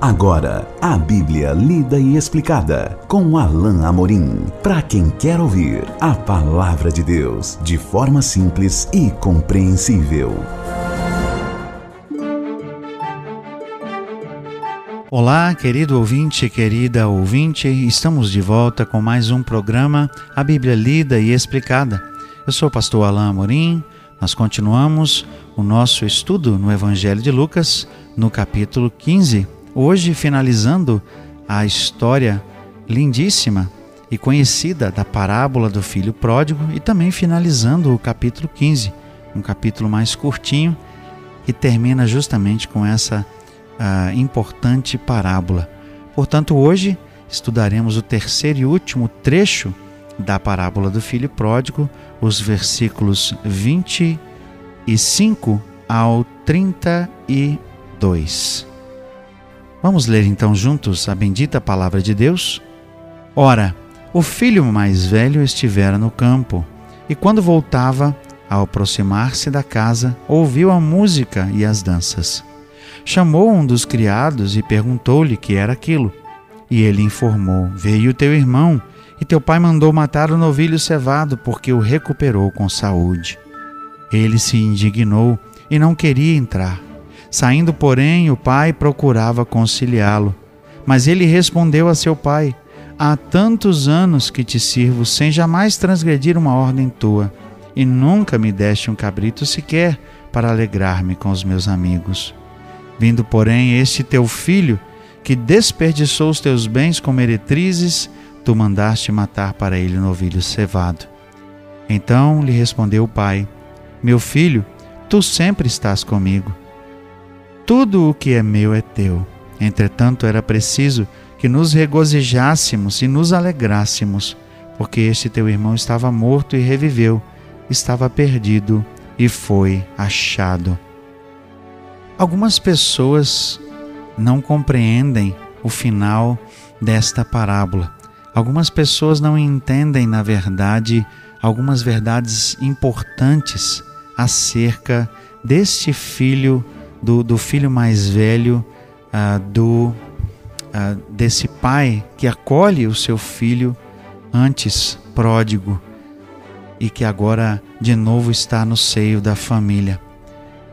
Agora, a Bíblia lida e explicada com Alain Amorim. Para quem quer ouvir a palavra de Deus de forma simples e compreensível. Olá, querido ouvinte, querida ouvinte, estamos de volta com mais um programa A Bíblia Lida e Explicada. Eu sou o pastor Alain Amorim. Nós continuamos o nosso estudo no Evangelho de Lucas, no capítulo 15 Hoje, finalizando a história lindíssima e conhecida da parábola do filho pródigo e também finalizando o capítulo 15, um capítulo mais curtinho que termina justamente com essa uh, importante parábola. Portanto, hoje estudaremos o terceiro e último trecho da parábola do filho pródigo, os versículos 25 ao 32. Vamos ler então juntos a bendita palavra de Deus? Ora, o filho mais velho estivera no campo, e quando voltava, ao aproximar-se da casa, ouviu a música e as danças. Chamou um dos criados e perguntou-lhe que era aquilo. E ele informou: Veio teu irmão, e teu pai mandou matar o novilho cevado, porque o recuperou com saúde. Ele se indignou e não queria entrar. Saindo, porém, o pai procurava conciliá-lo. Mas ele respondeu a seu pai: Há tantos anos que te sirvo sem jamais transgredir uma ordem tua, e nunca me deste um cabrito sequer para alegrar-me com os meus amigos. Vindo, porém, este teu filho, que desperdiçou os teus bens com meretrizes, tu mandaste matar para ele o novilho cevado. Então lhe respondeu o pai: Meu filho, tu sempre estás comigo tudo o que é meu é teu. Entretanto, era preciso que nos regozijássemos e nos alegrássemos, porque este teu irmão estava morto e reviveu, estava perdido e foi achado. Algumas pessoas não compreendem o final desta parábola. Algumas pessoas não entendem, na verdade, algumas verdades importantes acerca deste filho do, do filho mais velho, ah, do ah, desse pai que acolhe o seu filho antes pródigo e que agora de novo está no seio da família.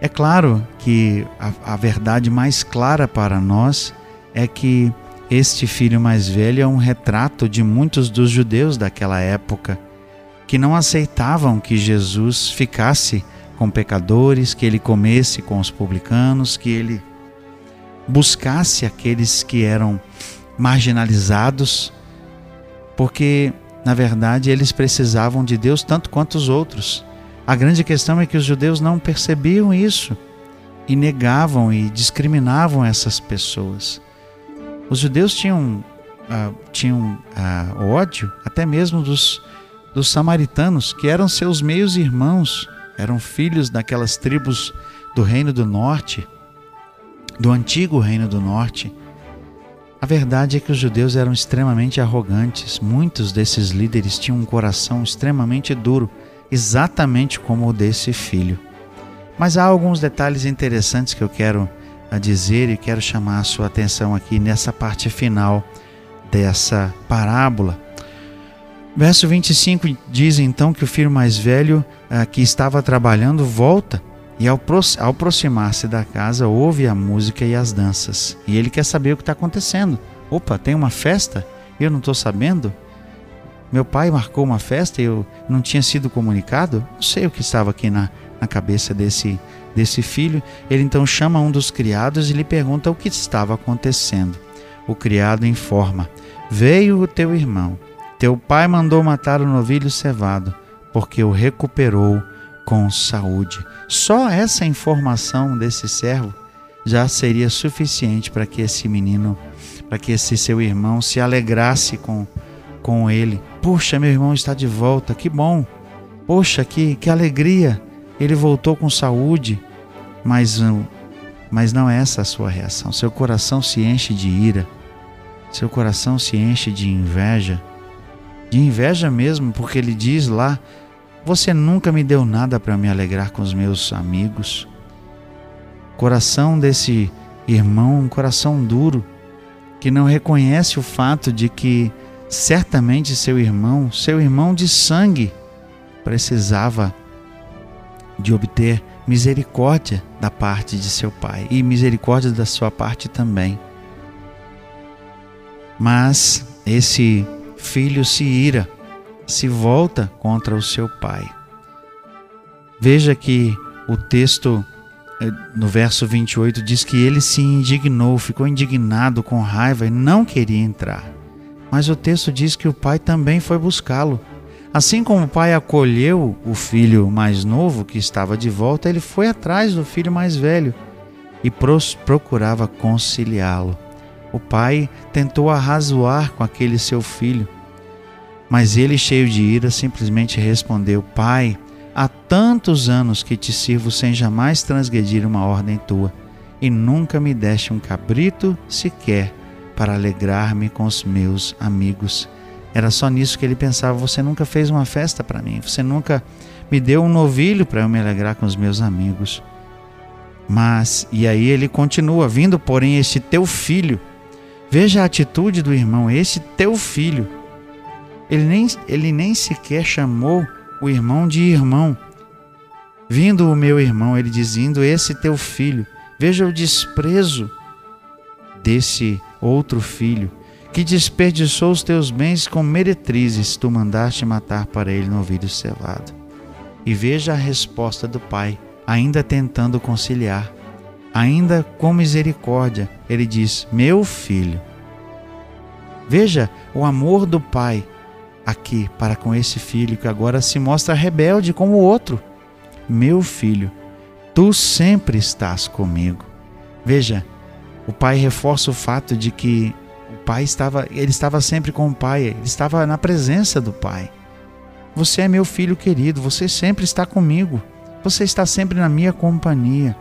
É claro que a, a verdade mais clara para nós é que este filho mais velho é um retrato de muitos dos judeus daquela época que não aceitavam que Jesus ficasse com pecadores, que ele comesse com os publicanos, que ele buscasse aqueles que eram marginalizados, porque na verdade eles precisavam de Deus tanto quanto os outros. A grande questão é que os judeus não percebiam isso e negavam e discriminavam essas pessoas. Os judeus tinham, uh, tinham uh, ódio até mesmo dos, dos samaritanos, que eram seus meios irmãos eram filhos daquelas tribos do Reino do Norte, do antigo Reino do Norte. A verdade é que os judeus eram extremamente arrogantes. Muitos desses líderes tinham um coração extremamente duro, exatamente como o desse filho. Mas há alguns detalhes interessantes que eu quero ah, dizer e quero chamar a sua atenção aqui nessa parte final dessa parábola Verso 25 diz então que o filho mais velho uh, que estava trabalhando volta e ao, ao aproximar-se da casa ouve a música e as danças. E ele quer saber o que está acontecendo. Opa, tem uma festa? Eu não estou sabendo? Meu pai marcou uma festa e eu não tinha sido comunicado? Não sei o que estava aqui na, na cabeça desse, desse filho. Ele então chama um dos criados e lhe pergunta o que estava acontecendo. O criado informa: Veio o teu irmão teu pai mandou matar o novilho cevado, porque o recuperou com saúde. Só essa informação desse servo já seria suficiente para que esse menino, para que esse seu irmão se alegrasse com, com ele. Puxa, meu irmão está de volta, que bom. Poxa, que, que alegria. Ele voltou com saúde. Mas, mas não é essa a sua reação. Seu coração se enche de ira. Seu coração se enche de inveja de inveja mesmo, porque ele diz lá: Você nunca me deu nada para me alegrar com os meus amigos. Coração desse irmão, um coração duro, que não reconhece o fato de que certamente seu irmão, seu irmão de sangue, precisava de obter misericórdia da parte de seu pai e misericórdia da sua parte também. Mas esse filho se ira, se volta contra o seu pai. Veja que o texto eh, no verso 28 diz que ele se indignou, ficou indignado com raiva e não queria entrar. Mas o texto diz que o pai também foi buscá-lo. Assim como o pai acolheu o filho mais novo que estava de volta, ele foi atrás do filho mais velho e procurava conciliá-lo. O pai tentou arrazoar com aquele seu filho, mas ele, cheio de ira, simplesmente respondeu: Pai, há tantos anos que te sirvo sem jamais transgredir uma ordem tua, e nunca me deste um cabrito sequer para alegrar-me com os meus amigos. Era só nisso que ele pensava: Você nunca fez uma festa para mim, você nunca me deu um novilho para eu me alegrar com os meus amigos. Mas, e aí ele continua: Vindo, porém, este teu filho, veja a atitude do irmão, este teu filho. Ele nem, ele nem sequer chamou o irmão de irmão. Vindo o meu irmão, ele dizendo: Esse teu filho, veja o desprezo desse outro filho que desperdiçou os teus bens com meretrizes, tu mandaste matar para ele no ouvido cevado. E veja a resposta do pai, ainda tentando conciliar, ainda com misericórdia, ele diz: Meu filho. Veja o amor do pai aqui para com esse filho que agora se mostra rebelde como o outro. Meu filho, tu sempre estás comigo. Veja, o pai reforça o fato de que pai estava, ele estava sempre com o pai, ele estava na presença do pai. Você é meu filho querido, você sempre está comigo, você está sempre na minha companhia.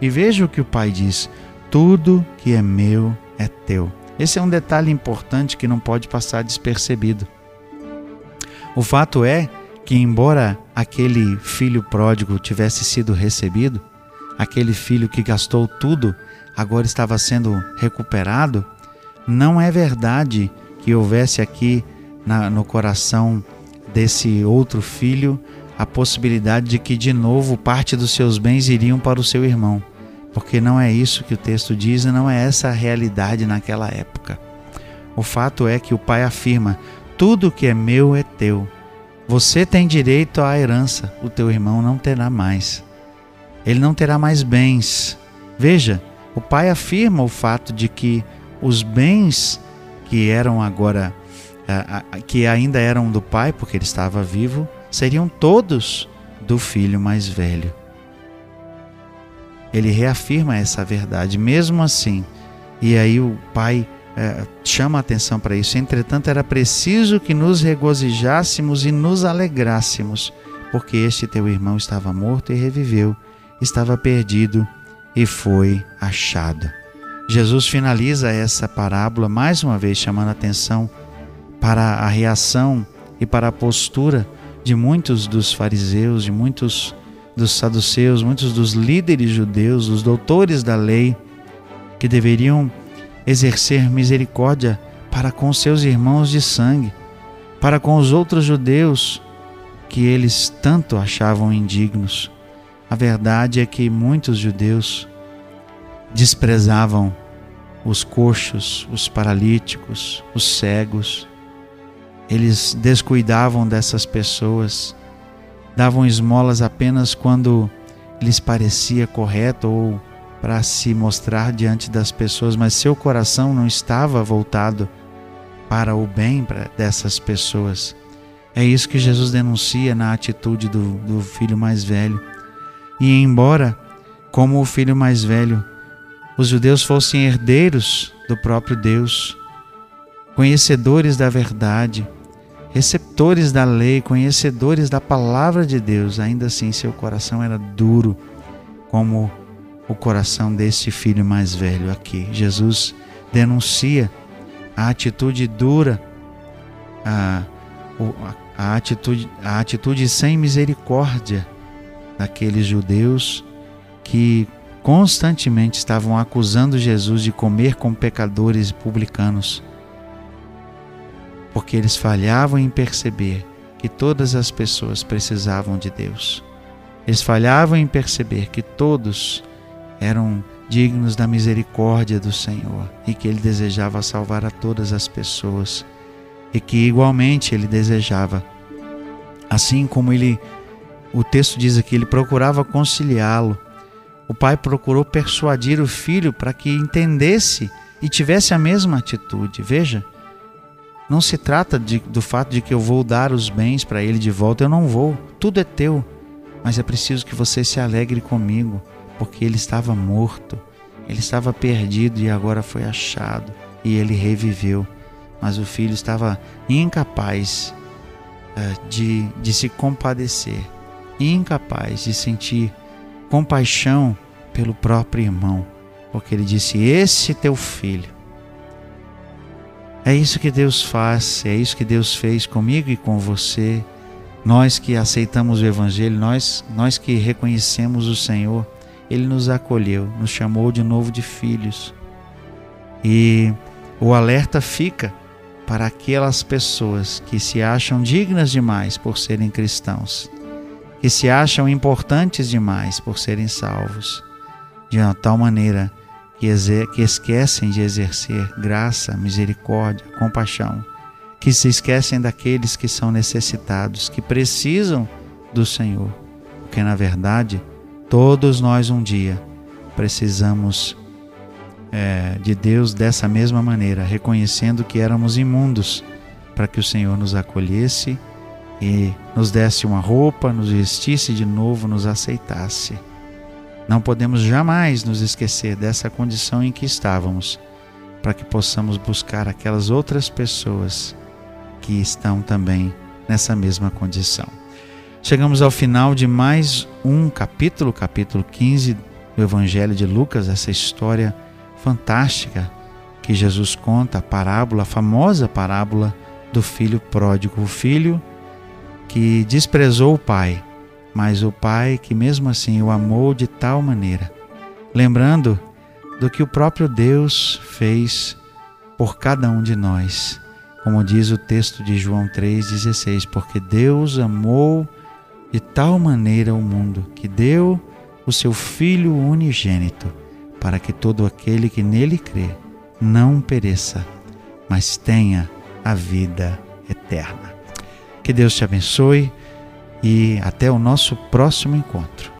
E veja o que o pai diz: tudo que é meu é teu. Esse é um detalhe importante que não pode passar despercebido. O fato é que, embora aquele filho pródigo tivesse sido recebido, aquele filho que gastou tudo agora estava sendo recuperado, não é verdade que houvesse aqui na, no coração desse outro filho a possibilidade de que de novo parte dos seus bens iriam para o seu irmão, porque não é isso que o texto diz e não é essa a realidade naquela época. O fato é que o pai afirma: tudo que é meu é teu. Você tem direito à herança, o teu irmão não terá mais. Ele não terá mais bens. Veja, o pai afirma o fato de que os bens que eram agora, que ainda eram do pai, porque ele estava vivo, seriam todos do filho mais velho. Ele reafirma essa verdade, mesmo assim. E aí o pai é, chama a atenção para isso. Entretanto, era preciso que nos regozijássemos e nos alegrássemos, porque este teu irmão estava morto e reviveu, estava perdido e foi achado. Jesus finaliza essa parábola mais uma vez chamando a atenção para a reação e para a postura de muitos dos fariseus, de muitos dos saduceus, muitos dos líderes judeus, os doutores da lei, que deveriam exercer misericórdia para com seus irmãos de sangue, para com os outros judeus que eles tanto achavam indignos. A verdade é que muitos judeus desprezavam os coxos, os paralíticos, os cegos. Eles descuidavam dessas pessoas, davam esmolas apenas quando lhes parecia correto ou para se mostrar diante das pessoas, mas seu coração não estava voltado para o bem dessas pessoas. É isso que Jesus denuncia na atitude do, do filho mais velho. E embora, como o filho mais velho, os judeus fossem herdeiros do próprio Deus, conhecedores da verdade, receptores da lei, conhecedores da palavra de Deus, ainda assim seu coração era duro, como o coração deste filho mais velho aqui. Jesus denuncia a atitude dura, a, a, atitude, a atitude sem misericórdia daqueles judeus que constantemente estavam acusando Jesus de comer com pecadores e publicanos, porque eles falhavam em perceber que todas as pessoas precisavam de Deus. Eles falhavam em perceber que todos eram dignos da misericórdia do Senhor e que ele desejava salvar a todas as pessoas e que igualmente ele desejava. Assim como ele o texto diz aqui, ele procurava conciliá-lo. O pai procurou persuadir o filho para que entendesse e tivesse a mesma atitude. Veja, não se trata de, do fato de que eu vou dar os bens para ele de volta, eu não vou, tudo é teu, mas é preciso que você se alegre comigo, porque ele estava morto, ele estava perdido e agora foi achado e ele reviveu. Mas o filho estava incapaz uh, de, de se compadecer, incapaz de sentir compaixão pelo próprio irmão, porque ele disse: Esse teu filho é isso que Deus faz, é isso que Deus fez comigo e com você. Nós que aceitamos o Evangelho, nós, nós que reconhecemos o Senhor, Ele nos acolheu, nos chamou de novo de filhos. E o alerta fica para aquelas pessoas que se acham dignas demais por serem cristãos, que se acham importantes demais por serem salvos, de uma tal maneira que, que esquecem de exercer graça, misericórdia, compaixão, que se esquecem daqueles que são necessitados, que precisam do Senhor, porque na verdade todos nós um dia precisamos é, de Deus dessa mesma maneira, reconhecendo que éramos imundos, para que o Senhor nos acolhesse e nos desse uma roupa, nos vestisse de novo, nos aceitasse. Não podemos jamais nos esquecer dessa condição em que estávamos, para que possamos buscar aquelas outras pessoas que estão também nessa mesma condição. Chegamos ao final de mais um capítulo, capítulo 15 do Evangelho de Lucas, essa história fantástica que Jesus conta, a parábola, a famosa parábola do filho pródigo, o filho que desprezou o pai mas o Pai que mesmo assim o amou de tal maneira, lembrando do que o próprio Deus fez por cada um de nós, como diz o texto de João 3,16, porque Deus amou de tal maneira o mundo que deu o seu Filho unigênito, para que todo aquele que nele crê não pereça, mas tenha a vida eterna. Que Deus te abençoe e até o nosso próximo encontro.